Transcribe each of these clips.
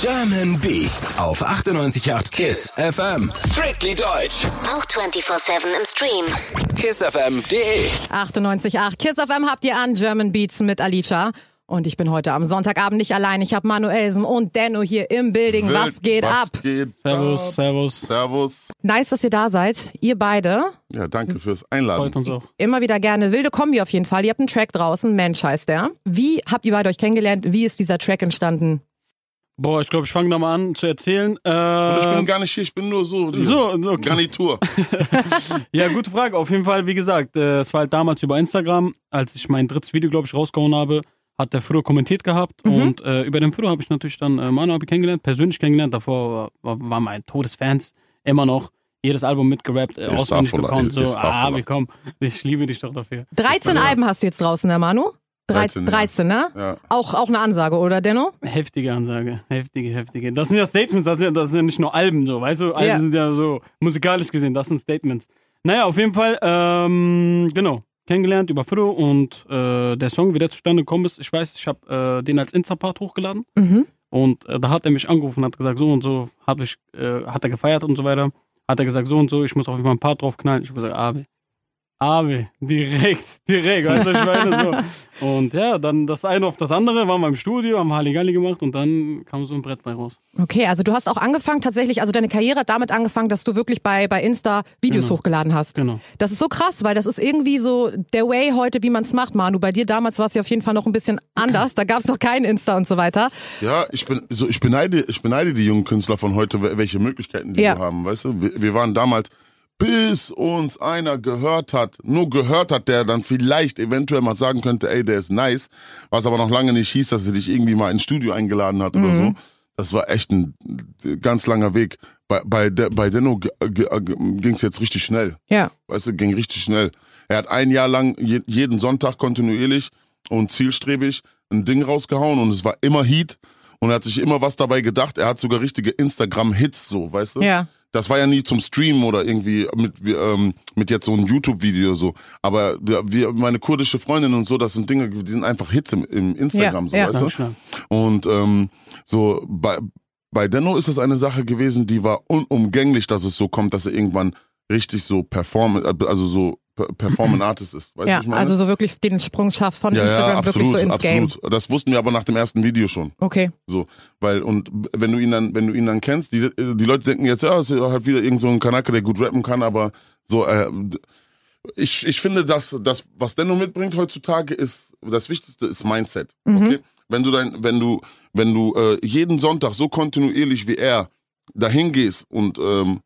German Beats auf 98.8 KISS FM. Strictly deutsch. Auch 24-7 im Stream. KISSFM.de 98.8 Kiss FM habt ihr an German Beats mit Alicia. Und ich bin heute am Sonntagabend nicht allein. Ich habe Manuelsen und Denno hier im Building. Wild, Was geht was ab? Geht Servus, ab? servus. Servus. Nice, dass ihr da seid. Ihr beide. Ja, danke fürs Freut Einladen. uns auch. Immer wieder gerne. Wilde Kombi auf jeden Fall. Ihr habt einen Track draußen. Mensch heißt der. Wie habt ihr beide euch kennengelernt? Wie ist dieser Track entstanden? Boah, ich glaube, ich fange da mal an zu erzählen. Und ich bin Äh, gar nicht hier, ich bin nur so. so, okay. Garnitur. ja, gute Frage. Auf jeden Fall, wie gesagt, äh, es war halt damals über Instagram, als ich mein drittes Video, glaube ich, rausgehauen habe, hat der Fro kommentiert gehabt. Mhm. Und äh, über den Fro habe ich natürlich dann äh, Manu ich kennengelernt, persönlich kennengelernt. Davor war, war mein Todesfans immer noch. Jedes Album mitgerappt, äh, auswendig ist- So, ah, wie komm, ich liebe dich doch dafür. 13 Ja. Alben hast du jetzt draußen, der Manu? Drei- 13, ja. 13, ne? Ja. Auch, auch eine Ansage, oder Denno? Heftige Ansage, heftige, heftige. Das sind ja Statements, das sind, ja- das sind ja nicht nur Alben so, weißt du? Alben Ja. sind ja so musikalisch gesehen, das sind Statements. Naja, auf jeden Fall, ähm, genau, kennengelernt über Fro und äh, der Song, wie der zustande gekommen ist, ich weiß, ich habe äh, den als Insta-Part hochgeladen Mhm. und äh, da hat er mich angerufen, hat gesagt, so und so, hab ich, äh, hat er gefeiert und so weiter. Hat er gesagt, so und so, ich muss auf jeden Fall ein Part draufknallen. Ich habe gesagt, Abi. Abi, direkt, direkt, weißt du, ich meine so. Und ja, dann das eine auf das andere, waren wir im Studio, haben Halligalli gemacht und dann kam so ein Brett bei raus. Okay, also du hast auch angefangen tatsächlich, also deine Karriere hat damit angefangen, dass du wirklich bei, bei Insta Videos Genau. hochgeladen hast. Genau. Das ist so krass, weil das ist irgendwie so der Way heute, wie man es macht, Manu. Bei dir damals war es ja auf jeden Fall noch ein bisschen anders. Da gab es noch kein Insta und so weiter. Ja, ich bin so ich beneide ich beneide die jungen Künstler von heute, wel- welche Möglichkeiten die Ja. wir haben, weißt du? Wir, wir waren damals bis uns einer gehört hat, nur gehört hat, der dann vielleicht eventuell mal sagen könnte, ey, der ist nice, was aber noch lange nicht hieß, dass er dich irgendwie mal ins Studio eingeladen hat oder so. Das war echt ein ganz langer Weg. Bei, bei, De, bei Denno ging es jetzt richtig schnell. Ja. Weißt du, ging richtig schnell. Er hat ein Jahr lang je, jeden Sonntag kontinuierlich und zielstrebig ein Ding rausgehauen und es war immer Heat und er hat sich immer was dabei gedacht. Er hat sogar richtige Instagram-Hits so, weißt du? Ja. Das war ja nie zum Streamen oder irgendwie mit, ähm, mit jetzt so einem YouTube-Video so. Aber der, wir, meine kurdische Freundin und so, das sind Dinge, die sind einfach Hits im, im Instagram, Ja, so, ja. weißt du? Und ähm, so bei, bei Denno ist es eine Sache gewesen, die war unumgänglich, dass es so kommt, dass er irgendwann richtig so perform, also so per- performant Artist ist. Weißt Ja, ich meine? also so wirklich den Sprung schafft von ja, Instagram ja, absolut, wirklich so ins Game. absolut. Das wussten wir aber nach dem ersten Video schon. Okay. So, weil und wenn du ihn dann, wenn du ihn dann kennst, die, die Leute denken jetzt, ja, es ist halt wieder irgend so ein Kanake, der gut rappen kann, aber so, äh, ich, ich finde, dass das, was Denno mitbringt heutzutage, ist das Wichtigste ist Mindset. Okay, wenn du dein, wenn du, wenn du äh, jeden Sonntag so kontinuierlich wie er dahin gehst und ähm,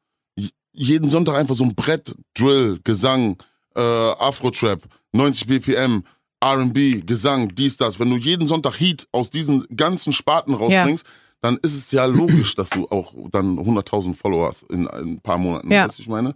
jeden Sonntag einfach so ein Brett, Drill, Gesang, äh, Afro-Trap, 90 BPM, R&B, Gesang, dies, das. Wenn du jeden Sonntag Heat aus diesen ganzen Sparten rausbringst, dann ist es ja logisch, dass du auch dann 100.000 Follower hast in, in ein paar Monaten. Ja. Weißt du, was ich meine?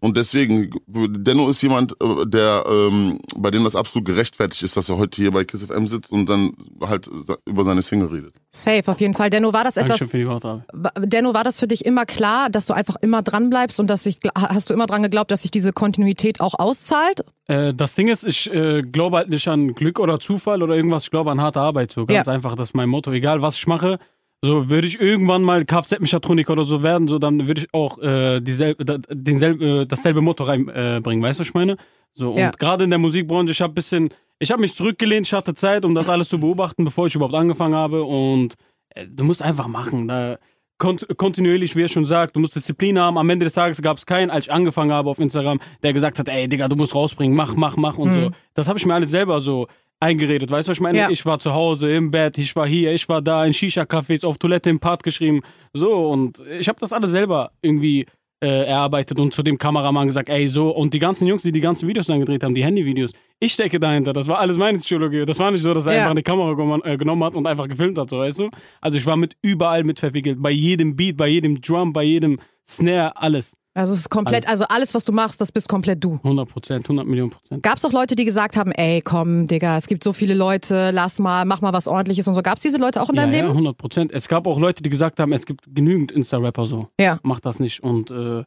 Und deswegen, Denno ist jemand, äh, der, ähm, bei dem das absolut gerechtfertigt ist, dass er heute hier bei Kiss FM sitzt und dann halt über seine Single redet. Safe, auf jeden Fall. Denno, war das etwas, Dankeschön für die Denno, war das für dich immer klar, dass du einfach immer dran bleibst und dass sich, hast du immer dran geglaubt, dass sich diese Kontinuität auch auszahlt? Äh, das Ding ist, ich äh, glaube halt nicht an Glück oder Zufall oder irgendwas, ich glaube an harte Arbeit. So ganz Ja. einfach, das ist mein Motto. Egal was ich mache, so würde ich irgendwann mal Kfz-Mechatroniker oder so werden, so dann würde ich auch äh, dieselbe, da- denselbe, äh, dasselbe Motto reinbringen, äh, weißt du, was ich meine? So, und Ja. gerade in der Musikbranche, ich habe bisschen, ich habe mich zurückgelehnt, ich hatte Zeit, um das alles zu beobachten, bevor ich überhaupt angefangen habe und äh, du musst einfach machen. Da, kont kontinuierlich, wie er schon sagt, du musst Disziplin haben. Am Ende des Tages gab es keinen, als ich angefangen habe auf Instagram, der gesagt hat, ey Digga, du musst rausbringen, mach, mach, mach und so. Das habe ich mir alles selber so eingeredet, weißt du, was ich meine? Ja. Ich war zu Hause, im Bett, ich war hier, ich war da, in Shisha-Cafés, auf Toilette im Part geschrieben, so und ich habe das alles selber irgendwie äh, erarbeitet und zu dem Kameramann gesagt, ey, so, und die ganzen Jungs, die die ganzen Videos dann gedreht haben, die Handyvideos, ich stecke dahinter, das war alles meine Psychologie, das war nicht so, dass er Ja. einfach eine Kamera genommen- äh, hat und einfach gefilmt hat, so, weißt du? Also ich war mit überall mit verwickelt, bei jedem Beat, bei jedem Drum, bei jedem Snare, alles. Also es ist komplett, also alles, was du machst, das bist komplett du. 100 Prozent, 100 Millionen Prozent. Gab es auch Leute, die gesagt haben, ey, komm, Digga, es gibt so viele Leute, lass mal, mach mal was ordentliches und so. Gab es diese Leute auch in Ja, deinem ja, Leben? 100 Prozent. Es gab auch Leute, die gesagt haben, es gibt genügend Insta-Rapper so. Ja. Mach das nicht. Und äh,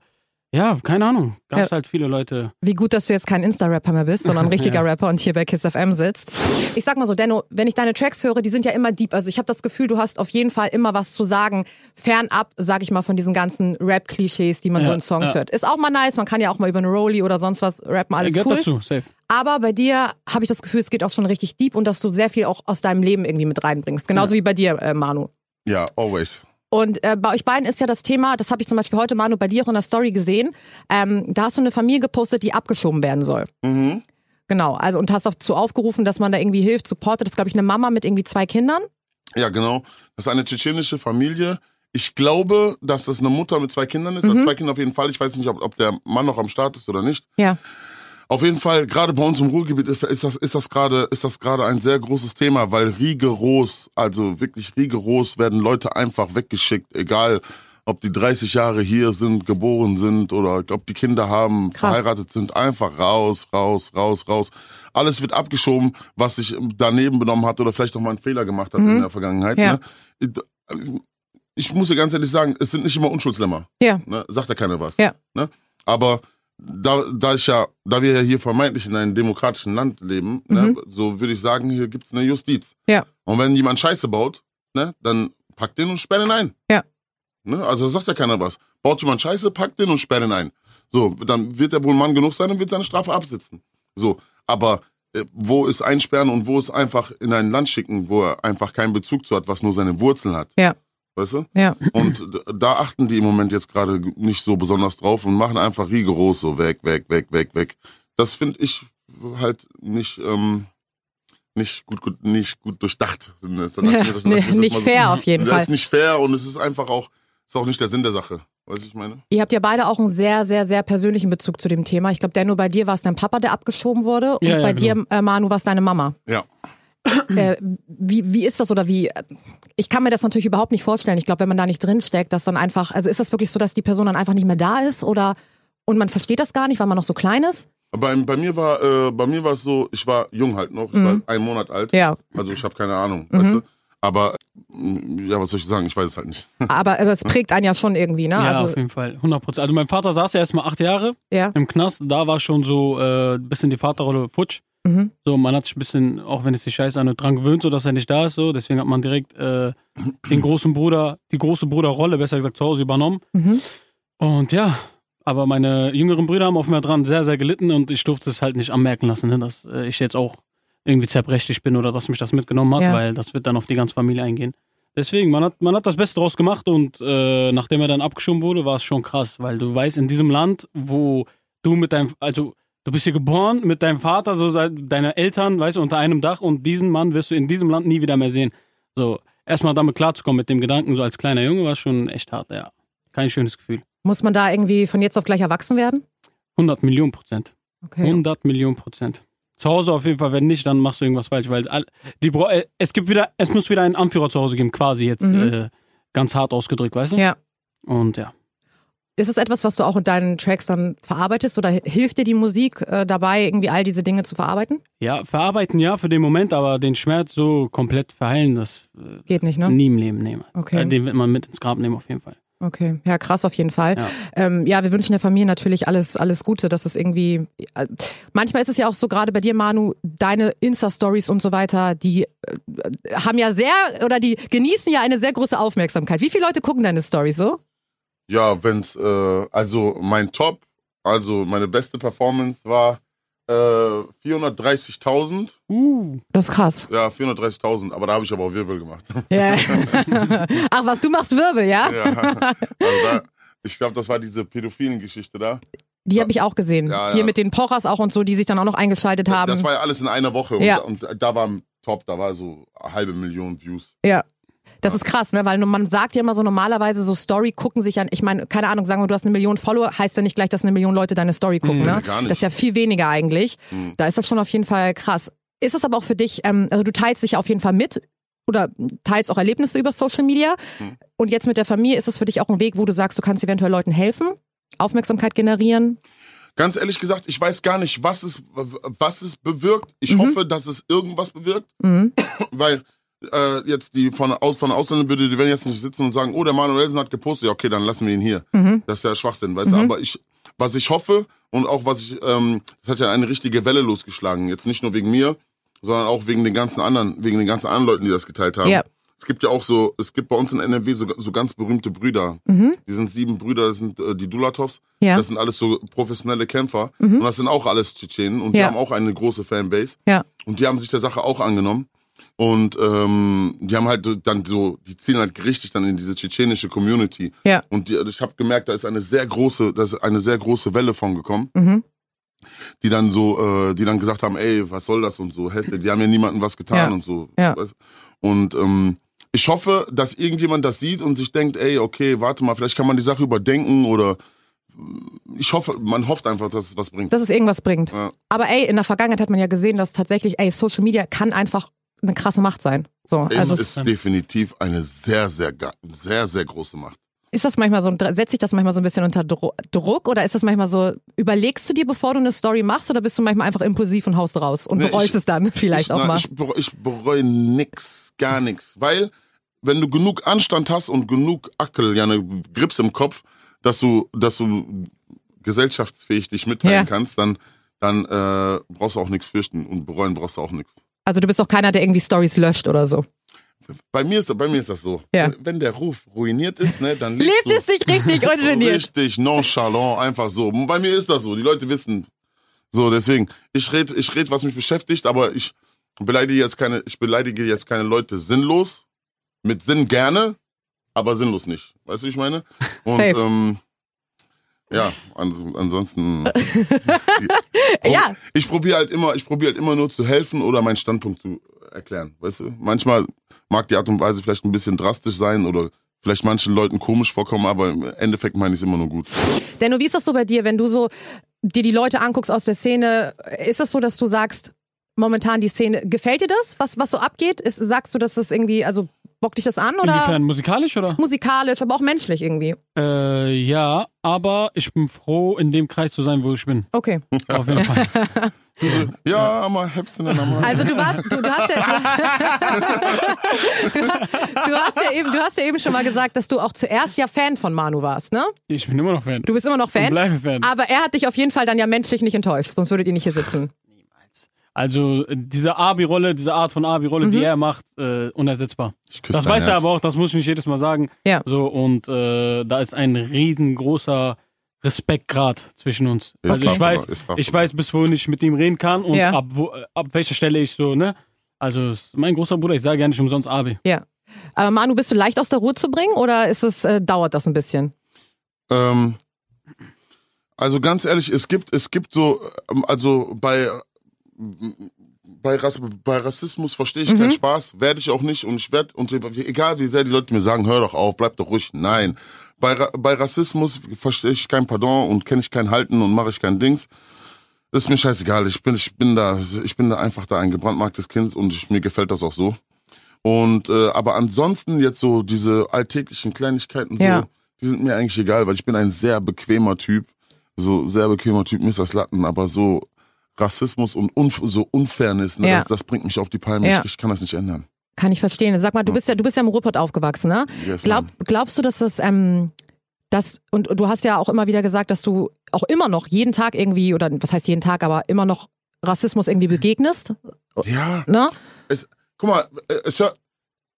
Ja, keine Ahnung. Gab es Ja. halt viele Leute. Wie gut, dass du jetzt kein Insta-Rapper mehr bist, sondern ein richtiger Ja. Rapper und hier bei Kiss FM sitzt. Ich sag mal so, Denno, wenn ich deine Tracks höre, die sind ja immer deep. Also ich habe das Gefühl, du hast auf jeden Fall immer was zu sagen, fernab, sag ich mal, von diesen ganzen Rap-Klischees, die man so Ja, in Songs ja. hört. Ist auch mal nice, man kann ja auch mal über eine Rollie oder sonst was rappen, alles Gehört cool. dazu, safe. Aber bei dir habe ich das Gefühl, es geht auch schon richtig deep und dass du sehr viel auch aus deinem Leben irgendwie mit reinbringst. Genauso wie bei dir, äh, Manu. Ja, always. Und äh, bei euch beiden ist ja das Thema, das habe ich zum Beispiel heute, Manu, bei dir auch in der Story gesehen. Ähm, da hast du eine Familie gepostet, die abgeschoben werden soll. Mhm. Genau, also und hast dazu aufgerufen, dass man da irgendwie hilft, supportet. Das ist, glaube ich, eine Mama mit irgendwie zwei Kindern. Ja, genau. Das ist eine tschetschenische Familie. Ich glaube, dass das eine Mutter mit zwei Kindern ist. Also zwei Kinder auf jeden Fall. Ich weiß nicht, ob, ob der Mann noch am Start ist oder nicht. Ja. Auf jeden Fall, gerade bei uns im Ruhrgebiet ist, ist das, ist das gerade, ist das gerade ein sehr großes Thema, weil rigoros, also wirklich rigoros werden Leute einfach weggeschickt, egal ob die 30 Jahre hier sind, geboren sind oder ob die Kinder haben, Krass. verheiratet sind, einfach raus, raus, raus, raus. Alles wird abgeschoben, was sich daneben benommen hat oder vielleicht auch mal einen Fehler gemacht hat in der Vergangenheit. Ja. Ne? Ich muss dir ganz ehrlich sagen, es sind nicht immer Unschuldslämmer. Ja. Ne? Sagt ja keiner was. Ja. Ne? Aber da, da ich ja, da wir ja hier vermeintlich in einem demokratischen Land leben, ne, so würde ich sagen, hier gibt's eine Justiz. Mhm. Ja. Und wenn jemand Scheiße baut, ne, dann pack den und sperr den ein. Ja. Ne? Also sagt ja keiner was. Baut jemand Scheiße, pack den und sperr den ein. So, dann wird er wohl Mann genug sein und wird seine Strafe absitzen. So, aber äh, wo ist einsperren und wo ist einfach in ein Land schicken, wo er einfach keinen Bezug zu hat, was nur seine Wurzeln hat. Ja. Weißt du? Ja. Und da achten die im Moment jetzt gerade nicht so besonders drauf und machen einfach rigoros so weg, weg, weg, weg, weg. Das finde ich halt nicht, ähm, nicht gut, gut, nicht gut durchdacht. Das, das, Ja, das- nee, das- das nicht so- fair auf jeden das Fall. ist nicht fair und es ist einfach auch, ist auch nicht der Sinn der Sache. Weißt du, ich meine? Ihr habt ja beide auch einen sehr, sehr, sehr persönlichen Bezug zu dem Thema. Ich glaube, Denno, bei dir war es dein Papa, der abgeschoben wurde. Und Ja, ja, bei genau. dir, äh, Manu, war es deine Mama. Ja. Äh, wie, wie ist das oder wie? Ich kann mir das natürlich überhaupt nicht vorstellen. Ich glaube, wenn man da nicht drinsteckt, dass dann einfach, also ist das wirklich so, dass die Person dann einfach nicht mehr da ist oder und man versteht das gar nicht, weil man noch so klein ist? Bei, bei mir war, äh, bei mir war es so, ich war jung halt noch, ich war ein Monat alt. Mhm. Ja. Mhm. Also ich habe keine Ahnung, weißt du? Aber ja, was soll ich sagen? Ich weiß es halt nicht. Aber, aber es prägt einen ja schon irgendwie, ne? Ja, also, auf jeden Fall. 100 Prozent. Also mein Vater saß ja erstmal acht Jahre ja. im Knast. Da war schon so äh, ein bisschen die Vaterrolle futsch. Mhm. So, man hat sich ein bisschen, auch wenn es sich scheiße an dran gewöhnt, so dass er nicht da ist, so. Deswegen hat man direkt äh, den großen Bruder, die große Bruderrolle, besser gesagt, zu Hause übernommen. Mhm. Und ja, aber meine jüngeren Brüder haben auf mir dran sehr, sehr gelitten und ich durfte es halt nicht anmerken lassen, ne, dass äh, ich jetzt auch irgendwie zerbrechlich bin oder dass mich das mitgenommen hat, Ja. weil das wird dann auf die ganze Familie eingehen. Deswegen, man hat, man hat das Beste draus gemacht und äh, nachdem er dann abgeschoben wurde, war es schon krass, weil du weißt, in diesem Land, wo du mit deinem, also du bist hier geboren mit deinem Vater, so seit deine Eltern, weißt du, unter einem Dach und diesen Mann wirst du in diesem Land nie wieder mehr sehen. So, erstmal damit klarzukommen mit dem Gedanken, so als kleiner Junge, war schon echt hart, ja. Kein schönes Gefühl. Muss man da irgendwie von jetzt auf gleich erwachsen werden? 100 Millionen Prozent. Okay. 100 Millionen Prozent. Zu Hause auf jeden Fall, wenn nicht, dann machst du irgendwas falsch, weil die, Bro- äh, es gibt wieder, es muss wieder einen Anführer zu Hause geben, quasi jetzt Mhm. äh, ganz hart ausgedrückt, weißt du? Ja. Und ja. Ist es etwas, was du auch in deinen Tracks dann verarbeitest oder hilft dir die Musik äh, dabei, irgendwie all diese Dinge zu verarbeiten? Ja, verarbeiten ja für den Moment, aber den Schmerz so komplett verheilen, das äh, Geht nicht, ne? nie im Leben nehmen. Okay. Äh, Den wird man mit ins Grab nehmen, auf jeden Fall. Okay, ja, krass auf jeden Fall. Ja. Ähm, ja, wir wünschen der Familie natürlich alles, alles Gute, dass es irgendwie. Äh, manchmal ist es ja auch so, gerade bei dir, Manu, deine Insta-Stories und so weiter, die äh, haben ja sehr oder die genießen ja eine sehr große Aufmerksamkeit. Wie viele Leute gucken deine Stories so? Ja, wenn's, äh, also mein Top, also meine beste Performance war äh, 430.000. Uh. Das ist krass. Ja, 430.000, aber da habe ich aber auch Wirbel gemacht. Ja. Ach, was, du machst Wirbel, ja? ja, also da, ich glaube, das war diese pädophilen Geschichte da. Die habe ich auch gesehen. Ja, Hier ja. mit den Pochers auch und so, die sich dann auch noch eingeschaltet haben. Das war ja alles in einer Woche Ja. und, und da war Top, da war so eine halbe Million Views. Ja. Das ist krass, ne? Weil man sagt ja immer so normalerweise so Story gucken sich an. Ich meine, keine Ahnung, sagen wir, du hast eine Million Follower, heißt ja nicht gleich, dass eine Million Leute deine Story gucken, ne? gar nicht. Das ist ja viel weniger eigentlich. Mhm. Da ist das schon auf jeden Fall krass. Ist es aber auch für dich, ähm, also du teilst dich auf jeden Fall mit oder teilst auch Erlebnisse über Social Media. Mhm. Und jetzt mit der Familie ist es für dich auch ein Weg, wo du sagst, du kannst eventuell Leuten helfen, Aufmerksamkeit generieren. Ganz ehrlich gesagt, ich weiß gar nicht, was es, was es bewirkt. Ich Mhm. hoffe, dass es irgendwas bewirkt, Mhm. weil äh, jetzt die von aus von Ausländern würde, die werden jetzt nicht sitzen und sagen, oh, der Manuelsen hat gepostet, ja okay, dann lassen wir ihn hier. Mhm. Das ist ja Schwachsinn, weißt du. Aber ich was ich hoffe und auch was ich, ähm, das hat ja eine richtige Welle losgeschlagen. Jetzt nicht nur wegen mir, sondern auch wegen den ganzen anderen, wegen den ganzen anderen Leuten, die das geteilt haben. Ja. Es gibt ja auch so, es gibt bei uns in NRW so, so ganz berühmte Brüder. Die sind sieben Brüder, das sind äh, die Dulatovs. Mhm. Ja. Mhm. Das sind alles so professionelle Kämpfer. Und das sind auch alles Tschetschenen und die Ja. haben auch eine große Fanbase. Ja. Und die haben sich der Sache auch angenommen. Und ähm, die haben halt dann so, die zielen halt richtig dann in diese tschetschenische Community. Ja. Und die, ich habe gemerkt, da ist eine sehr große, da ist eine sehr große Welle von gekommen, Mhm. die dann so, äh, die dann gesagt haben, ey, was soll das und so, die haben ja niemandem was getan Ja. und so. Ja. Und ähm, ich hoffe, dass irgendjemand das sieht und sich denkt, ey, okay, warte mal, vielleicht kann man die Sache überdenken oder ich hoffe, man hofft einfach, dass es was bringt. Dass es irgendwas bringt. Ja. Aber ey, in der Vergangenheit hat man ja gesehen, dass tatsächlich, ey, Social Media kann einfach eine krasse Macht sein. So, es also ist definitiv eine sehr, sehr, sehr, sehr große Macht. Ist das manchmal so, setzt sich das manchmal so ein bisschen unter Dro Druck oder ist das manchmal so, überlegst du dir, bevor du eine Story machst oder bist du manchmal einfach impulsiv und haust raus und Nee, bereust ich- es dann vielleicht ich, auch na, mal? Ich, bereue, ich bereue nix, gar nix. Weil, wenn du genug Anstand hast und genug Ackel, ja, eine Grips im Kopf, dass du, dass du gesellschaftsfähig dich mitteilen Ja. kannst, dann, dann äh, brauchst du auch nichts fürchten und bereuen brauchst du auch nichts. Also du bist auch keiner, der irgendwie Stories löscht oder so. Bei mir ist, bei mir ist das so. Ja. Wenn, der Ruf ruiniert ist, ne, dann Lebt es sich richtig ungeniert. richtig nonchalant, einfach so. Bei mir ist das so. Die Leute wissen. So, deswegen, ich rede, ich red, was mich beschäftigt, aber ich beleidige jetzt keine, ich beleidige jetzt keine Leute sinnlos. Mit Sinn gerne, aber sinnlos nicht. Weißt du, wie ich meine? Und Safe. ähm, ja, ans, ansonsten. Ja. Ich probiere halt immer, ich probiere halt immer nur zu helfen oder meinen Standpunkt zu erklären. Weißt du? Manchmal mag die Art und Weise vielleicht ein bisschen drastisch sein oder vielleicht manchen Leuten komisch vorkommen, aber im Endeffekt meine ich es immer nur gut. Denno, wie ist das so bei dir, wenn du so dir die Leute anguckst aus der Szene? Ist es so, dass du sagst, momentan die Szene, gefällt dir das, was, was so abgeht? Ist, sagst du, dass das irgendwie, also bockt dich das an oder Inwiefern musikalisch oder? musikalisch, aber auch menschlich irgendwie? Äh, ja, aber ich bin froh, in dem Kreis zu sein, wo ich bin. Okay. Auf jeden Fall. Ja, aber hebst du denn einmal? Also du warst, du, du hast ja, du, du, hast ja eben, du hast ja eben schon mal gesagt, dass du auch zuerst ja Fan von Manu warst, ne? Ich bin immer noch Fan. Du bist immer noch Fan. bleibe Fan. Aber er hat dich auf jeden Fall dann ja menschlich nicht enttäuscht, sonst würdet ihr nicht hier sitzen. Also äh, diese Abi-Rolle, diese Art von Abi-Rolle, Mhm. die er macht, äh, unersetzbar. Ich küsse Das weiß er Herz. aber auch, das muss ich nicht jedes Mal sagen. Ja. So, und äh, da ist ein riesengroßer Respektgrad zwischen uns. Ist also ich weiß, tough. ich weiß, bis wohin ich mit ihm reden kann und Ja. ab, wo, ab welcher Stelle ich so, ne? Also es ist mein großer Bruder, ich sage ja nicht umsonst Abi. Ja. Aber Manu, bist du leicht aus der Ruhe zu bringen oder ist es, äh, dauert das ein bisschen? Ähm, also ganz ehrlich, es gibt, es gibt so, ähm, also bei, bei, Rass, bei Rassismus verstehe ich Mhm. keinen Spaß, werde ich auch nicht und ich werde, und egal wie sehr die Leute mir sagen, hör doch auf, bleib doch ruhig, nein. Bei, bei Rassismus verstehe ich kein Pardon und kenne ich kein Halten und mache ich kein Dings. Das ist mir scheißegal, ich bin, ich bin da, ich bin da einfach da ein gebrandmarktes Kind und ich, mir gefällt das auch so. Und äh, aber ansonsten jetzt so diese alltäglichen Kleinigkeiten so, Ja. die sind mir eigentlich egal, weil ich bin ein sehr bequemer Typ, so sehr bequemer Typ, mir ist das Latten, aber so Rassismus und Unf so Unfairness, ne, Ja. das, das bringt mich auf die Palme. Ja. Ich, ich kann das nicht ändern. Kann ich verstehen. Sag mal, du bist ja, du bist ja im Ruhrpott aufgewachsen, ne? Yes, Glaub, glaubst du, dass das, ähm, das, und du hast ja auch immer wieder gesagt, dass du auch immer noch jeden Tag irgendwie, oder was heißt jeden Tag, aber immer noch Rassismus irgendwie begegnest, Ja, ne? es, guck mal, es hört,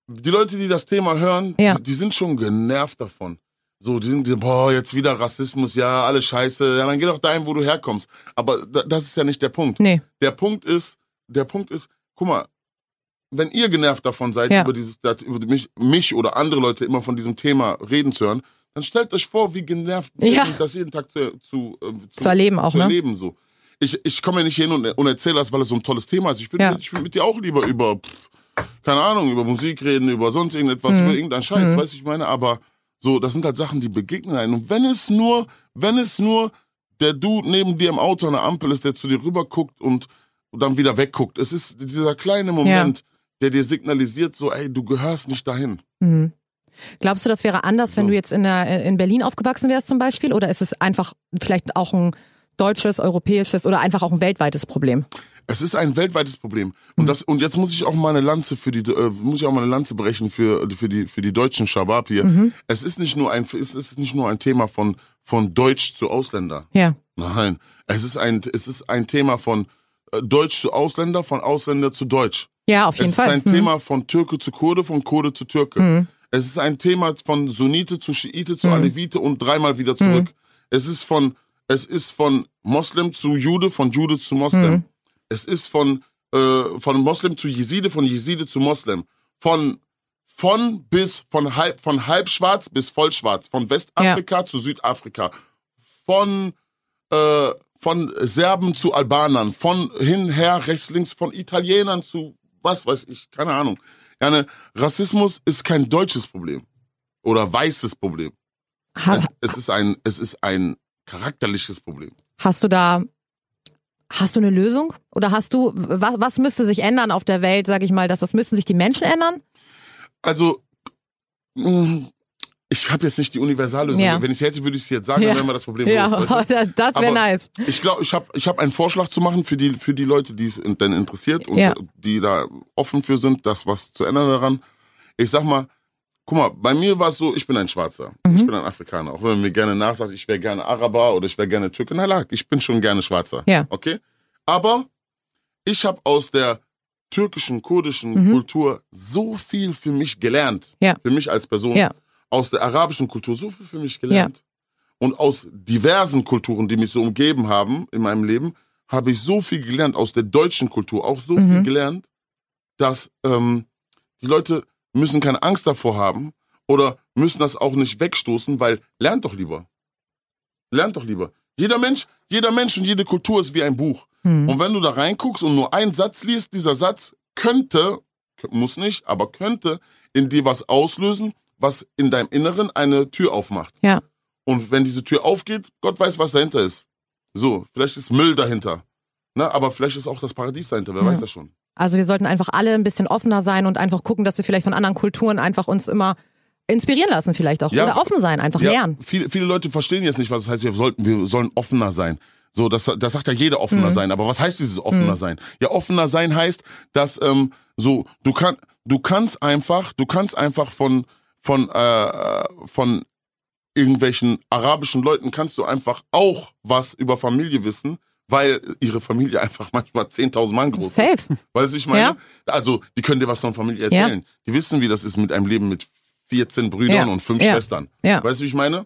die Leute, die das Thema hören, Ja. die, die sind schon genervt davon. So, die sind, die, boah, jetzt wieder Rassismus, ja, alles scheiße, ja, dann geh doch dahin, wo du herkommst. Aber da, das ist ja nicht der Punkt. Nee. Der Punkt ist, der Punkt ist, guck mal, wenn ihr genervt davon seid, Ja. über dieses, über mich, mich oder andere Leute immer von diesem Thema reden zu hören, dann stellt euch vor, wie genervt Ja. das jeden Tag zu, zu, äh, Zu erleben auch, zu ne? erleben so. Ich, ich komme ja nicht hin und, und erzähle das, weil es so ein tolles Thema ist. Ich will, Ja. ich mit dir auch lieber über, pff, keine Ahnung, über Musik reden, über sonst irgendetwas, Mhm. über irgendeinen Scheiß, weißt du, ich meine, aber so, das sind halt Sachen, die begegnen einen. Und wenn es nur, wenn es nur der Dude neben dir im Auto an der Ampel ist, der zu dir rüber guckt und, dann wieder wegguckt. Es ist dieser kleine Moment, der dir signalisiert, so, ey, du gehörst nicht dahin. Mhm. Glaubst du, das wäre anders, wenn So. du jetzt in, der, in Berlin aufgewachsen wärst zum Beispiel? Oder ist es einfach vielleicht auch ein deutsches, europäisches oder einfach auch ein weltweites Problem? Es ist ein weltweites Problem. Und das, und jetzt muss ich auch mal eine Lanze für die, äh, muss ich auch mal eine Lanze brechen für, für die, für die deutschen Shabab hier. Es ist nicht nur ein, es ist nicht nur ein Thema von, von Deutsch zu Ausländer. Ja. Nein. Es ist ein, es ist ein Thema von äh, Deutsch zu Ausländer, von Ausländer zu Deutsch. Ja, auf jeden es Fall. ist ein Hm. Thema von Türke zu Kurde, von Kurde zu Türke. Es ist ein Thema von Sunnite zu Schiite zu Alevite und dreimal wieder zurück. Es ist von, es ist von Moslem zu Jude, von Jude zu Moslem. Es ist von, äh, von Moslem zu Jeside, von Jeside zu Moslem. Von, von bis, von halb, von halbschwarz bis vollschwarz. Von Westafrika zu Südafrika. Von, äh, von Serben zu Albanern, von hin, her, rechts, links, von Italienern zu was weiß ich, keine Ahnung. Ja, ne, Rassismus ist kein deutsches Problem oder weißes Problem. Ha, Es ist ein, es ist ein charakterliches Problem. hast du da, hast du eine Lösung? Oder hast du, was, was müsste sich ändern auf der Welt, sag ich mal, dass das müssen sich die Menschen ändern? Also, mh, ich habe jetzt nicht die Universallösung. Ja. Wenn ich sie hätte, würde ich sie jetzt sagen, Ja. dann wäre mal das Problem Ja, los. Weißt du? das wäre nice. Ich glaube, ich habe ich hab einen Vorschlag zu machen für die, für die Leute, die es denn interessiert und Ja. die da offen für sind, das was zu ändern daran. Ich sag mal, guck mal, bei mir war es so, ich bin ein Schwarzer. Mhm. Ich bin ein Afrikaner. Auch wenn man mir gerne nachsagt, ich wäre gerne Araber oder ich wäre gerne Türke. Na lag, ich bin schon gerne Schwarzer. Ja. Okay? Aber ich habe aus der türkischen, kurdischen Mhm. Kultur so viel für mich gelernt. Ja. Für mich als Person. Ja. Aus der arabischen Kultur so viel für mich gelernt. Und aus diversen Kulturen, die mich so umgeben haben in meinem Leben, habe ich so viel gelernt. Aus der deutschen Kultur auch so viel Mhm. gelernt, dass ähm, die Leute müssen keine Angst davor haben oder müssen das auch nicht wegstoßen, weil lernt doch lieber. Lernt doch lieber. Jeder Mensch, jeder Mensch und jede Kultur ist wie ein Buch. Hm. Und wenn du da reinguckst und nur einen Satz liest, dieser Satz könnte, muss nicht, aber könnte in dir was auslösen, was in deinem Inneren eine Tür aufmacht. Ja. Und wenn diese Tür aufgeht, Gott weiß, was dahinter ist. So, vielleicht ist Müll dahinter. Ne? Aber vielleicht ist auch das Paradies dahinter, wer Ja. weiß das schon. Also wir sollten einfach alle ein bisschen offener sein und einfach gucken, dass wir vielleicht von anderen Kulturen einfach uns immer inspirieren lassen vielleicht auch. Ja. Oder offen sein, einfach lernen. Viele, viele Leute verstehen jetzt nicht, was es heißt, wir sollten, wir sollen offener sein. So, das, das sagt ja jeder offener Mhm. sein. Aber was heißt dieses offener sein? Ja, offener sein heißt, dass ähm, so du kann, du kannst einfach, du kannst einfach von von äh, von irgendwelchen arabischen Leuten kannst du einfach auch was über Familie wissen, weil ihre Familie einfach manchmal 10.000 Mann groß ist. Safe. Weißt du, wie ich meine? Ja. Also, die können dir was von Familie erzählen. Die wissen, wie das ist mit einem Leben mit 14 Brüdern Ja. und fünf Ja. Schwestern. Ja. Weißt du, wie ich meine?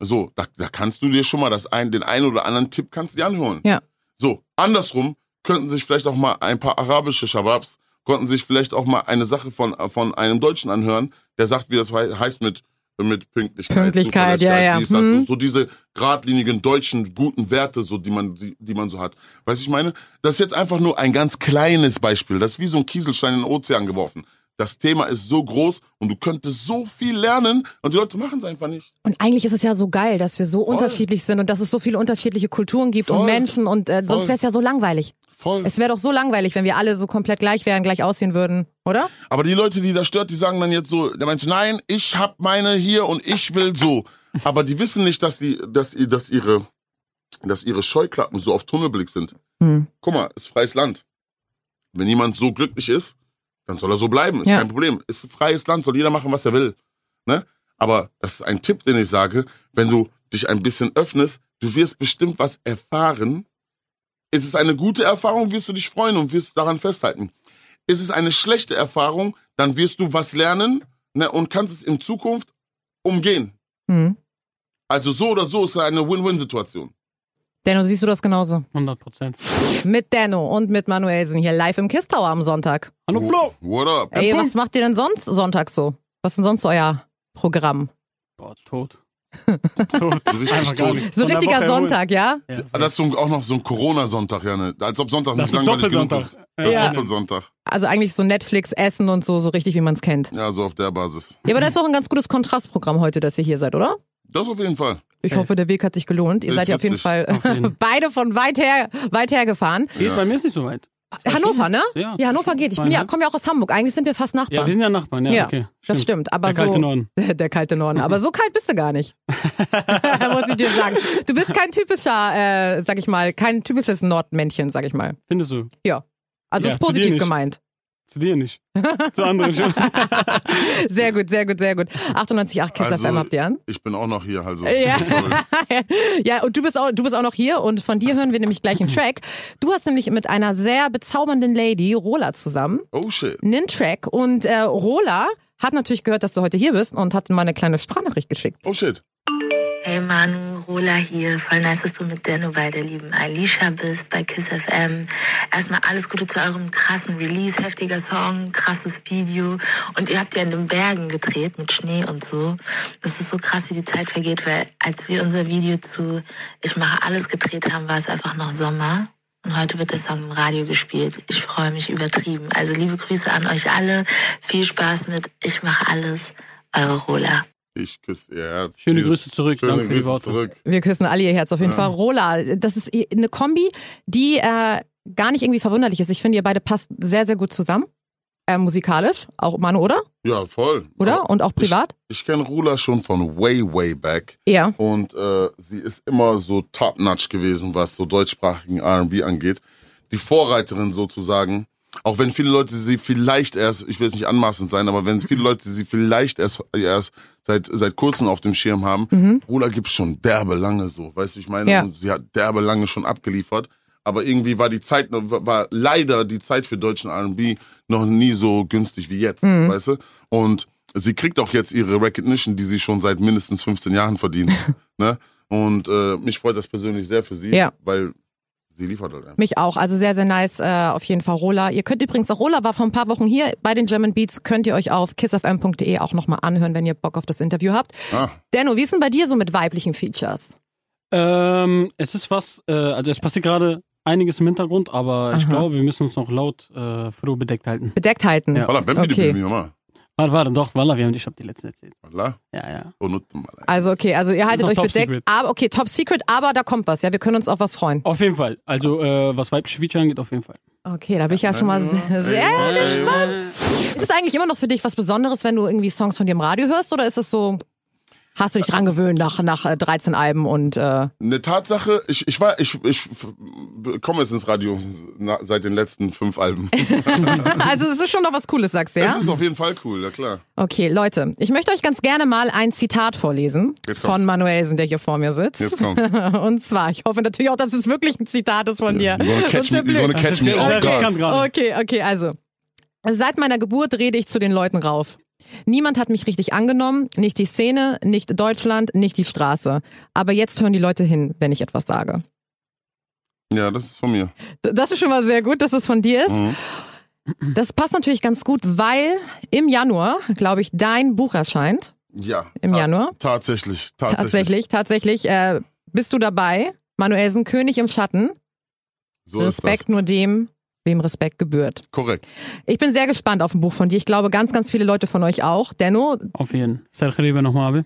So, da, da kannst du dir schon mal das ein, den einen oder anderen Tipp kannst du dir anhören. Ja. So, andersrum könnten sich vielleicht auch mal ein paar arabische Shababs, konnten sich vielleicht auch mal eine Sache von, von einem Deutschen anhören, der sagt, wie das hei- heißt mit, mit Pünktlichkeit. Pünktlichkeit, ja, ja. dies, das, Hm. So diese geradlinigen deutschen guten Werte, so die man, die, die man so hat. Weißt du, ich meine? Das ist jetzt einfach nur ein ganz kleines Beispiel. Das ist wie so ein Kieselstein in den Ozean geworfen. Das Thema ist so groß und du könntest so viel lernen und die Leute machen es einfach nicht. Und eigentlich ist es ja so geil, dass wir so unterschiedlich sind und dass es so viele unterschiedliche Kulturen gibt und Voll. Menschen und äh, sonst Voll. wäre es ja so langweilig. Voll. Es wäre doch so langweilig, wenn wir alle so komplett gleich wären, gleich aussehen würden, oder? Aber die Leute, die das stört, die sagen dann jetzt so, der meint, nein, ich hab meine hier und ich will so. Aber die wissen nicht, dass die, dass, dass ihre, dass ihre Scheuklappen so auf Tunnelblick sind. Hm. Guck mal, ist freies Land. Wenn jemand so glücklich ist, dann soll er so bleiben. Ist Ja. kein Problem. Ist ein freies Land, soll jeder machen, was er will. Ne? Aber das ist ein Tipp, den ich sage, wenn du dich ein bisschen öffnest, du wirst bestimmt was erfahren. Ist es eine gute Erfahrung, wirst du dich freuen und wirst daran festhalten. Ist es eine schlechte Erfahrung, dann wirst du was lernen ne, und kannst es in Zukunft umgehen. Hm. Also so oder so ist es eine Win-Win-Situation. Denno, siehst du das genauso? 100 Prozent. Mit Denno und mit Manuelsen hier live im Kiss Tower am Sonntag. Hallo, Bro. What up? Ey, was macht ihr denn sonst sonntags so? Was ist denn sonst so euer Programm? Boah, tot. tot. So richtig tot. richtiger. Sonntag, ja? Ja, Das ist so, auch noch so ein Corona-Sonntag, ja, ne? Als ob Sonntag Das nicht ist langweilig genug Doppelsonntag. ist. Das ist Ja. Doppelsonntag. Also eigentlich so Netflix, Essen und so, so richtig, wie man es kennt. Ja, so auf der Basis. Ja, aber das ist doch ein ganz gutes Kontrastprogramm heute, dass ihr hier seid, oder? Das auf jeden Fall. Ich hoffe, der Weg hat sich gelohnt. Ihr Ist seid ja auf jeden witzig. Fall Auf jeden. beide von weit her, weit her gefahren. Geht bei mir ist nicht so weit. Hannover, ne? Ja, Ja, Hannover geht. Ich bin ja, komme ja auch aus Hamburg. Eigentlich sind wir fast Ja, Nachbarn. wir sind ja Nachbarn, ja, Ja, okay. das stimmt. Aber Der kalte so, Norden. Der kalte Norden. Aber so kalt bist du gar nicht. Muss ich dir sagen. Du bist kein typischer, äh, sag ich mal, kein typisches Nordmännchen, sag ich mal. Findest du? Ja. Also Ja, ist zu dir positiv nicht. gemeint. Zu dir nicht. Zu anderen schon. Sehr gut, sehr gut, sehr gut. 98,8 Kiss Also, FM habt ihr an. Ich bin auch noch hier, also. Ja. ja, und du bist, auch, du bist auch noch hier und von dir hören wir nämlich gleich einen Track. Du hast nämlich mit einer sehr bezaubernden Lady, Rola, zusammen Oh shit. einen Track und äh, Rola hat natürlich gehört, dass du heute hier bist und hat mal eine kleine Sprachnachricht geschickt. Oh shit. Hey Manu, Rola hier. Voll nice, dass du mit Denno bei der lieben Alicia bist bei Kiss FM. Erstmal alles Gute zu eurem krassen Release, heftiger Song, krasses Video. Und ihr habt ja in den Bergen gedreht mit Schnee und so. Das ist so krass, wie die Zeit vergeht, weil als wir unser Video zu Ich mache alles gedreht haben, war es einfach noch Sommer. Und heute wird der Song im Radio gespielt. Ich freue mich übertrieben. Also liebe Grüße an euch alle. Viel Spaß mit Ich mache alles. Eure Rola. Ich küsse ihr Herz. Schöne Diese- Grüße zurück. Schöne Danke für die Grüße Worte. zurück. Wir küssen alle ihr Herz auf jeden Fall. Rola, das ist eine Kombi, die äh, gar nicht irgendwie verwunderlich ist. Ich finde, ihr beide passt sehr, sehr gut zusammen. Äh, musikalisch, auch Manu, oder? Ja, voll. Oder? Aber Und auch privat? Ich, ich kenne Rula schon von way, way back. Ja. Und äh, sie ist immer so top-notch gewesen, was so deutschsprachigen R&B angeht. Die Vorreiterin sozusagen. Auch wenn viele Leute sie vielleicht erst, ich will jetzt nicht anmaßend sein, aber wenn viele Leute sie vielleicht erst, erst seit, seit kurzem auf dem Schirm haben, Rula gibt's schon derbe lange so, weißt du, ich meine, Ja. sie hat derbe lange schon abgeliefert. Aber irgendwie war die Zeit, war leider die Zeit für deutschen R&B noch nie so günstig wie jetzt, weißt du? Und sie kriegt auch jetzt ihre Recognition, die sie schon seit mindestens 15 Jahren verdient, ne? Und äh, mich freut das persönlich sehr für sie, Ja. weil sie liefert halt einfach. Mich auch. Also sehr, sehr nice. Äh, auf jeden Fall Rola. Ihr könnt übrigens auch, Rola war vor ein paar Wochen hier bei den German Beats. Könnt ihr euch auf kissfm.de auch nochmal anhören, wenn ihr Bock auf das Interview habt. Ah, Denno, wie ist denn bei dir so mit weiblichen Features? Ähm, es ist was, äh, also es passiert gerade einiges im Hintergrund, aber ich Aha. glaube, wir müssen uns noch laut äh, früh bedeckt halten. Bedeckt halten. Ja. Okay. Warte, warte, doch, Wallah, wir haben ich habe die letzten erzählt. Voilà. Ja, ja. Also okay, also ihr haltet euch bedeckt. secret. Aber okay, top secret, aber da kommt was. Ja, wir können uns auf was freuen. Auf jeden Fall. Also, äh, was weibliche Feature angeht, auf jeden Fall. Okay, da bin ich ja schon mal sehr, sehr Ey, Ist es eigentlich immer noch für dich was Besonderes, wenn du irgendwie Songs von dir im Radio hörst oder ist es so, hast du dich dran gewöhnt nach, nach äh, 13 Alben und äh, Eine Tatsache, ich, ich war, ich, ich komme jetzt ins Radio na, seit den letzten fünf Alben. also es ist schon noch was Cooles, sagst du, ja? Es ist auf jeden Fall cool, ja klar. Okay, Leute, ich möchte euch ganz gerne mal ein Zitat vorlesen von Manuelsen, der hier vor mir sitzt. Jetzt kommt's. Und zwar, ich hoffe natürlich auch, dass es wirklich ein Zitat ist von dir. You wanna catch me, you blöd. wanna catch me Das off ist guard. riskant gerade. Okay, okay, also. Seit meiner Geburt rede ich zu den Leuten rauf. Niemand hat mich richtig angenommen, nicht die Szene, nicht Deutschland, nicht die Straße. Aber jetzt hören die Leute hin, wenn ich etwas sage. Ja, das ist von mir. Das ist schon mal sehr gut, dass es von dir ist. Mhm. Das passt natürlich ganz gut, weil im Januar, glaube ich, dein Buch erscheint. Ja. Im Januar? Tatsächlich, tatsächlich. Tatsächlich, tatsächlich. Äh, bist du dabei? Manuelsen, König im Schatten. So Respekt nur dem, wem Respekt gebührt. Korrekt. Ich bin sehr gespannt auf ein Buch von dir. Ich glaube, ganz, ganz viele Leute von euch auch. Denno, Auf jeden. Sergio Riebe nochmal.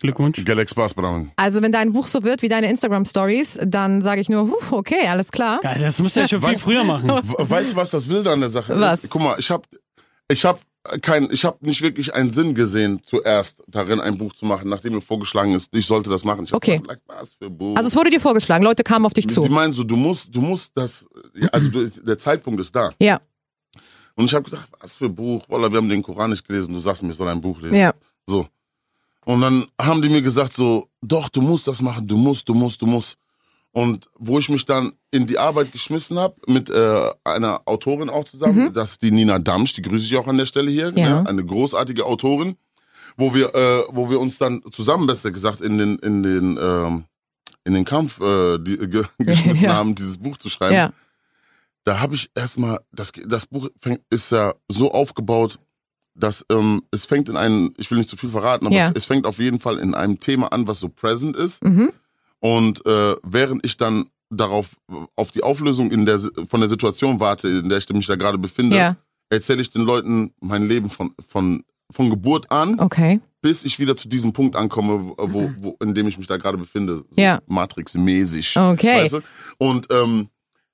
Glückwunsch. Galax Spaß, Bramen. also wenn dein Buch so wird wie deine Instagram-Stories, dann sage ich nur, huh, okay, alles klar. Geil, das musst du ja schon viel früher machen. We- Weißt du, was das Wilde an der Sache Was? ist? Guck mal, ich hab, ich hab kein, ich hab nicht wirklich einen Sinn gesehen, zuerst darin ein Buch zu machen, nachdem mir vorgeschlagen ist, ich sollte das machen. Ich Okay. gedacht, was für Buch. Also es wurde dir vorgeschlagen, Leute kamen auf dich die zu. meinen so, du musst, du musst das, also du, der Zeitpunkt ist da. Ja, Und ich habe gesagt, was für Buch? Wallah, wir haben den Koran nicht gelesen, du sagst mir, ich soll ein Buch lesen. ja. So. Und dann haben die mir gesagt so, doch, du musst das machen, du musst, du musst, du musst. Und wo ich mich dann in die Arbeit geschmissen habe, mit äh, einer Autorin auch zusammen, das ist die Nina Damsch, die grüße ich auch an der Stelle hier, Mhm. Ja. ne? eine großartige Autorin, wo wir, äh, wo wir uns dann zusammen, besser gesagt, in den, in den, ähm, in den Kampf äh, die, ge geschmissen Ja. haben, dieses Buch zu schreiben Ja, da habe ich erstmal, das, das Buch fängt, ist ja so aufgebaut, dass ähm, es fängt in einem, ich will nicht zu viel verraten, aber Ja. es, es fängt auf jeden Fall in einem Thema an, was so present ist. mhm. Und äh, während ich dann darauf auf die Auflösung in der von der Situation warte, in der ich mich da gerade befinde, ja, erzähle ich den Leuten mein Leben von von von Geburt an, okay. bis ich wieder zu diesem Punkt ankomme, wo, wo, in dem ich mich da gerade befinde, so Ja. Matrix-mäßig. Okay. Weißt du? Und ähm,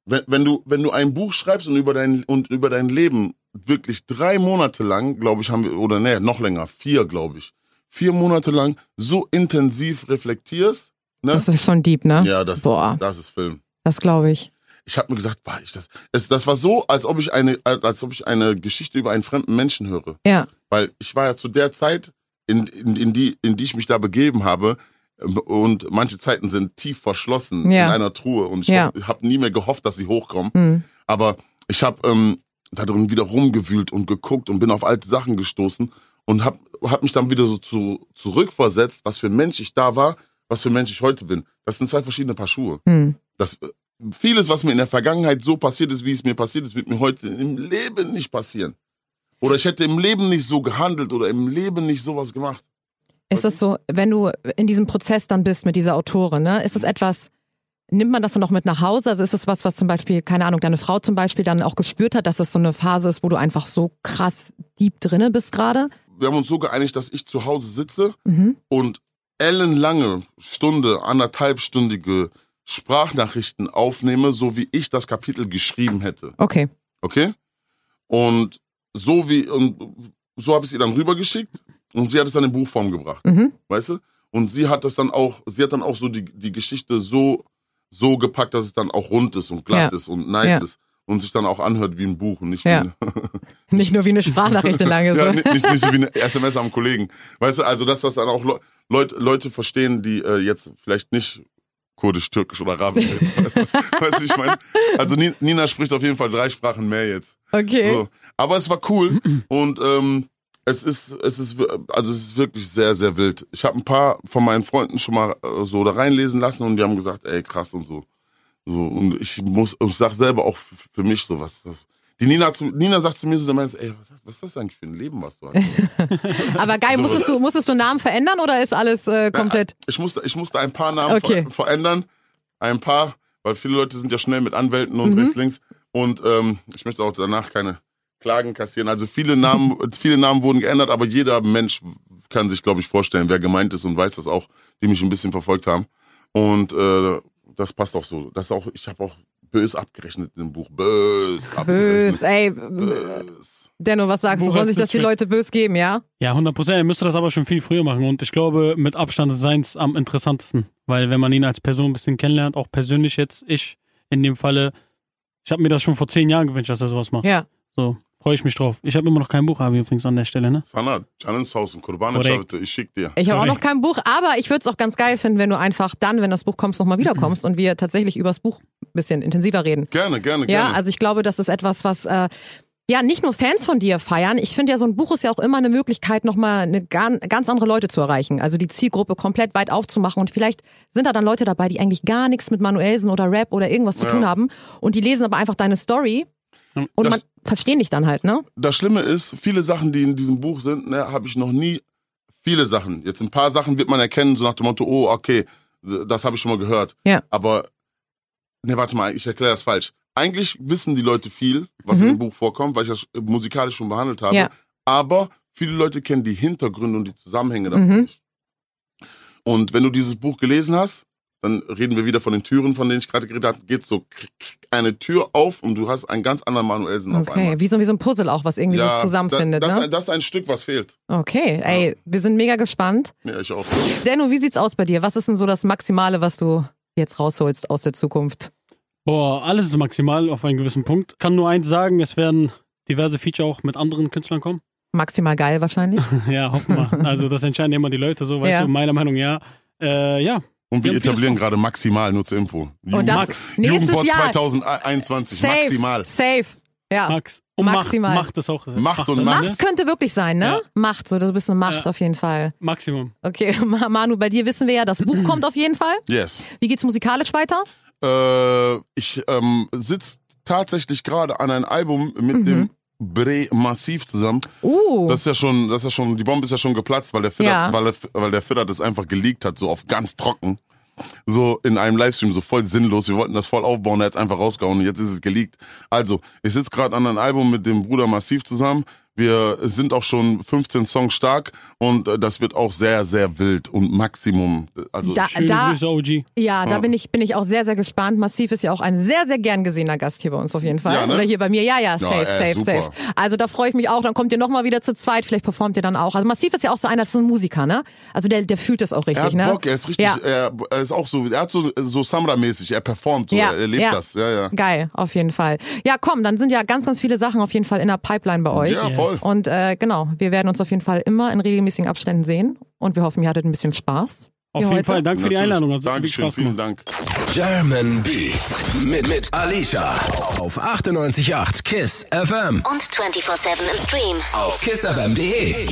wenn, wenn du, wenn du ein Buch schreibst und über dein, und über dein Leben wirklich drei Monate lang, glaube ich, haben wir, oder nee, noch länger, vier, glaube ich, vier Monate lang so intensiv reflektierst, ne? Das ist schon deep, ne? ja, das, Boah, das ist Film. das glaube ich. Ich habe mir gesagt, boah, ich das, es, das war so, als ob ich eine, als ob ich eine Geschichte über einen fremden Menschen höre. Ja. Weil ich war ja zu der Zeit, in, in, in, die, in die ich mich da begeben habe, ähm, und manche Zeiten sind tief verschlossen Ja. in einer Truhe und ich Ja. habe nie mehr gehofft, dass sie hochkommen. Hm. Aber ich habe ähm, da drin wieder rumgewühlt und geguckt und bin auf alte Sachen gestoßen und habe hab mich dann wieder so zu, zurückversetzt, was für ein Mensch ich da war, was für ein Mensch ich heute bin. Das sind zwei verschiedene Paar Schuhe. Hm. Das, vieles, was mir in der Vergangenheit so passiert ist, wie es mir passiert ist, wird mir heute im Leben nicht passieren. Oder ich hätte im Leben nicht so gehandelt oder im Leben nicht sowas gemacht. Ist das so, wenn du in diesem Prozess dann bist mit dieser Autorin, ne? Ist das etwas, nimmt man das dann noch mit nach Hause? Also ist das was, was zum Beispiel, keine Ahnung, deine Frau zum Beispiel dann auch gespürt hat, dass das so eine Phase ist, wo du einfach so krass deep drinne bist gerade? Wir haben uns so geeinigt, dass ich zu Hause sitze Mhm. und ellenlange Stunde, anderthalbstündige Sprachnachrichten aufnehme, so wie ich das Kapitel geschrieben hätte. Okay. Okay? Und so wie, und so habe ich es ihr dann rübergeschickt und sie hat es dann in Buchform gebracht. Mhm. Weißt du? Und sie hat das dann auch, sie hat dann auch so die, die Geschichte so, so gepackt, dass es dann auch rund ist und glatt Ja. ist und nice Ja. ist. Und sich dann auch anhört wie ein Buch und nicht Ja. wie eine, Nicht nur wie eine Sprachnachricht lange so. ja, nicht, nicht, nicht so wie eine SMS am Kollegen. Weißt du, also dass das dann auch Le Leute, Leute verstehen, die äh, jetzt vielleicht nicht Kurdisch, Türkisch oder Arabisch reden. weißt du, ich meine? Also Ni- Nina spricht auf jeden Fall drei Sprachen mehr jetzt. Okay. So. Aber es war cool und ähm, es ist, es ist, also es ist wirklich sehr, sehr wild. Ich habe ein paar von meinen Freunden schon mal äh, so da reinlesen lassen und die haben gesagt, ey, krass und so. So, und ich muss, ich sag selber auch für mich so was. Das, die Nina, zu, Nina sagt zu mir so, der meint, ey, was, was ist das eigentlich für ein Leben, was du hast? Aber geil, So. musstest du, musstest du Namen verändern oder ist alles äh, komplett? Ich musste, ich musste ein paar Namen Okay. ver verändern. Ein paar, weil viele Leute sind ja schnell mit Anwälten und Mhm. rechts, links. Und ähm, ich möchte auch danach keine Klagen kassieren. Also viele Namen, viele Namen wurden geändert, aber jeder Mensch kann sich, glaube ich, vorstellen, wer gemeint ist und weiß das auch, die mich ein bisschen verfolgt haben. Und äh, das passt auch so. Das auch, ich habe auch bös abgerechnet in dem Buch. Bös Bös, abgerechnet. ey. Bös. Denno, was sagst du? Sollen sich das die. Leute bös geben, ja? Ja, 100 Prozent. Er müsste das aber schon viel früher machen. Und ich glaube, mit Abstand ist seins am interessantesten. Weil wenn man ihn als Person ein bisschen kennenlernt, auch persönlich jetzt, ich in dem Falle, ich habe mir das schon vor zehn Jahren gewünscht, dass er sowas macht. Ja. So, freue ich mich drauf. Ich habe immer noch kein Buch, Avi, übrigens an der Stelle, ne? Sana, Canins Haus und Kurbane Korrekt. ich schick dir. Ich habe auch noch kein Buch, aber ich würde es auch ganz geil finden, wenn du einfach dann, wenn das Buch kommst, nochmal wiederkommst und wir tatsächlich übers Buch ein bisschen intensiver reden. Gerne, gerne, Ja, gerne. also ich glaube, das ist etwas, was äh, ja nicht nur Fans von dir feiern. Ich finde ja, so ein Buch ist ja auch immer eine Möglichkeit, nochmal eine ganz andere Leute zu erreichen. Also die Zielgruppe komplett weit aufzumachen. Und vielleicht sind da dann Leute dabei, die eigentlich gar nichts mit Manuelsen oder Rap oder irgendwas zu Ja. tun haben. Und die lesen aber einfach deine Story und Das- man verstehen dich dann halt, ne? das Schlimme ist, viele Sachen, die in diesem Buch sind, ne, habe ich noch nie. Viele Sachen. Jetzt ein paar Sachen wird man erkennen, so nach dem Motto, oh, okay, das habe ich schon mal gehört. Ja. Aber, ne, warte mal, ich erkläre das falsch. Eigentlich wissen die Leute viel, was Mhm. in dem Buch vorkommt, weil ich das äh, musikalisch schon behandelt habe. Ja. Aber viele Leute kennen die Hintergründe und die Zusammenhänge davon Mhm. nicht. Und wenn du dieses Buch gelesen hast, dann reden wir wieder von den Türen, von denen ich gerade geredet habe, geht so eine Tür auf und du hast einen ganz anderen Manuelsen auf einmal. Okay, wie so, wie so ein Puzzle auch, was irgendwie so zusammenfindet, da, das, ne? das ist ein Stück, was fehlt. Okay, ey, wir sind mega gespannt. Ja, ich auch. Denno, wie sieht's aus bei dir? Was ist denn so das Maximale, was du jetzt rausholst aus der Zukunft? Boah, alles ist maximal auf einen gewissen Punkt. Kann nur eins sagen, es werden diverse Feature auch mit anderen Künstlern kommen. Maximal geil wahrscheinlich. ja, hoffen wir. Also das entscheiden immer die Leute so, weißt Ja. du, meiner Meinung ja. Äh, ja, Und wir Wir etablieren gerade maximal, nur zur Info. Und das Max. Jugendwort Jahr. 2021, Safe, maximal. safe. Ja. Max. Und Maximal. Macht, Macht ist auch. Macht und das, Macht. Macht könnte wirklich sein, ne? Ja. Macht, so du bist eine Macht Ja. auf jeden Fall. Maximum. Okay, Ma- Manu, bei dir wissen wir ja, das Buch kommt auf jeden Fall. Yes. Wie geht's musikalisch weiter? Äh, ich ähm, sitze tatsächlich gerade an einem Album mit Mhm. dem Bre Massiv zusammen. Uh, Das ist ja schon, das ist ja schon, die Bombe ist ja schon geplatzt, weil der Fitter, Ja. weil, der, weil der Fitter das einfach geleakt hat, so auf ganz trocken. So in einem Livestream, so voll sinnlos. Wir wollten das voll aufbauen, er hat einfach rausgehauen und jetzt ist es geleakt. Also, ich sitze gerade an einem Album mit dem Bruder Massiv zusammen. Wir sind auch schon 15 Songs stark und äh, das wird auch sehr, sehr wild und Maximum. Also Da, da, OG. ja, da Ja. bin ich, bin ich auch sehr, sehr gespannt. Massiv ist ja auch ein sehr, sehr gern gesehener Gast hier bei uns auf jeden Fall. Ja, ne? Oder hier bei mir. Ja, ja, safe, Ja, ey, safe, super. safe. Also da freue ich mich auch. Dann kommt ihr nochmal wieder zu zweit. Vielleicht performt ihr dann auch. Also Massiv ist ja auch so einer, das ist ein Musiker, ne? Also der, der fühlt das auch richtig, er hat ne? Bock, er ist richtig, Ja. er, er ist auch so, er hat so, so Samra-mäßig, er performt so, Ja, er, er lebt ja. das, ja, ja. Geil, auf jeden Fall. Ja, komm, dann sind ja ganz, ganz viele Sachen auf jeden Fall in der Pipeline bei euch. Ja, voll. Und äh, genau, wir werden uns auf jeden Fall immer in regelmäßigen Abständen sehen. Und wir hoffen, ihr hattet ein bisschen Spaß. Auf jeden heute? Fall, danke für die. Einladung. Hat Dankeschön, Spaß vielen. Dank. German Beat mit, mit Alicia auf 98.8 KISS FM Und 24-7 im Stream. auf kissfm.de.